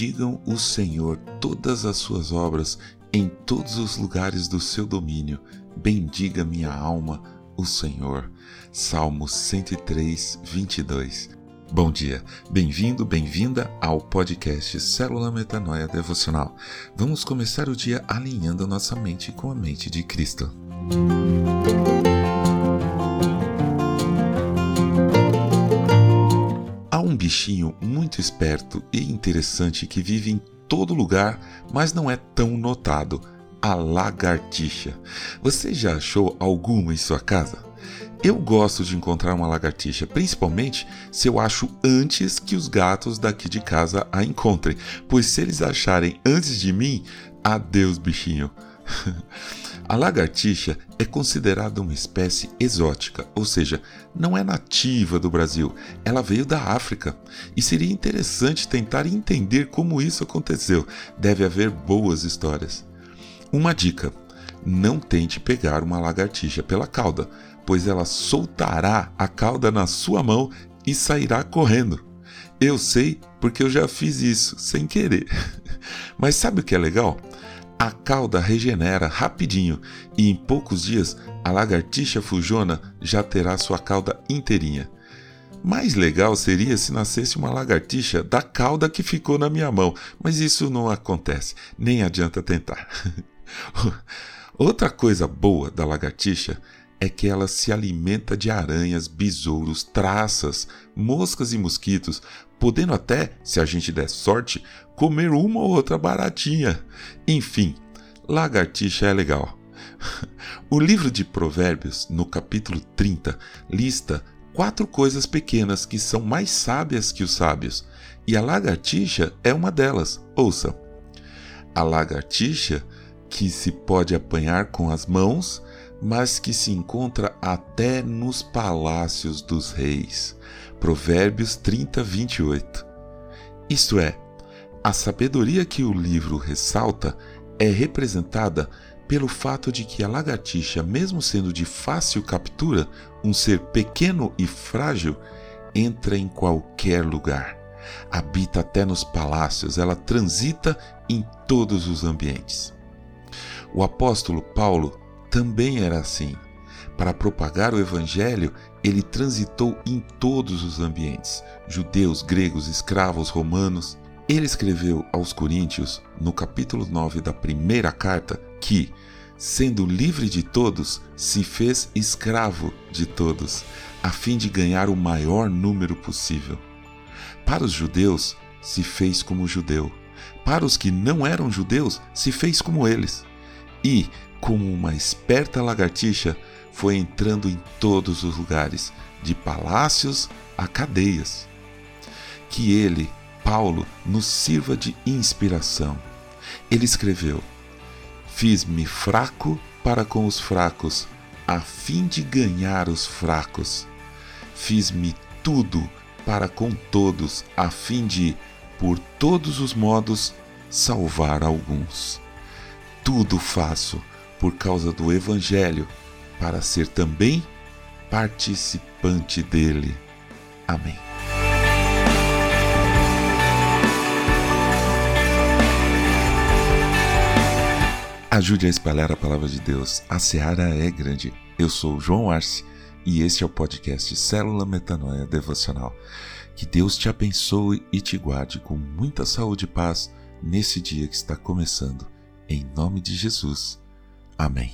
Bendigam o Senhor todas as suas obras em todos os lugares do seu domínio. Bendiga minha alma o Senhor. Salmo 103, 22. Bom dia, bem-vindo, bem-vinda ao podcast Célula Metanoia Devocional. Vamos começar o dia alinhando nossa mente com a mente de Cristo. Há bichinho muito esperto e interessante que vive em todo lugar, mas não é tão notado: a lagartixa. Você já achou alguma em sua casa? Eu gosto de encontrar uma lagartixa, principalmente se eu acho antes que os gatos daqui de casa a encontrem, pois se eles acharem antes de mim, adeus bichinho. A lagartixa é considerada uma espécie exótica, ou seja, não é nativa do Brasil, ela veio da África. E seria interessante tentar entender como isso aconteceu. Deve haver boas histórias. Uma dica: não tente pegar uma lagartixa pela cauda, pois ela soltará a cauda na sua mão e sairá correndo. Eu sei porque eu já fiz isso sem querer. Mas sabe o que é legal? A cauda regenera rapidinho e em poucos dias a lagartixa fujona já terá sua cauda inteirinha. Mais legal seria se nascesse uma lagartixa da cauda que ficou na minha mão, mas isso não acontece, nem adianta tentar. Outra coisa boa da lagartixa é que ela se alimenta de aranhas, besouros, traças, moscas e mosquitos, podendo até, se a gente der sorte, comer uma ou outra baratinha. Enfim, lagartixa é legal. O livro de Provérbios, no capítulo 30, lista quatro coisas pequenas que são mais sábias que os sábios, e a lagartixa é uma delas. Ouça: a lagartixa que se pode apanhar com as mãos, mas que se encontra até nos palácios dos reis. Provérbios 30, 28. Isto é, a sabedoria que o livro ressalta é representada pelo fato de que a lagartixa, mesmo sendo de fácil captura, um ser pequeno e frágil, entra em qualquer lugar. Habita até nos palácios, ela transita em todos os ambientes. O apóstolo Paulo também era assim. Para propagar o evangelho, ele transitou em todos os ambientes: judeus, gregos, escravos, romanos. Ele escreveu aos Coríntios, no capítulo 9 da primeira carta, que, sendo livre de todos, se fez escravo de todos, a fim de ganhar o maior número possível. Para os judeus, se fez como judeu. Para os que não eram judeus, se fez como eles e, como uma esperta lagartixa, foi entrando em todos os lugares, de palácios a cadeias. Que ele, Paulo, nos sirva de inspiração. Ele escreveu: Fiz-me fraco para com os fracos, a fim de ganhar os fracos. Fiz-me tudo para com todos, a fim de, por todos os modos, salvar alguns tudo faço por causa do Evangelho, para ser também participante dele. Amém. Ajude a espalhar a palavra de Deus. A seara é grande. Eu sou João Arce e este é o podcast Célula Metanoia Devocional. Que Deus te abençoe e te guarde com muita saúde e paz nesse dia que está começando em nome de Jesus. Amém.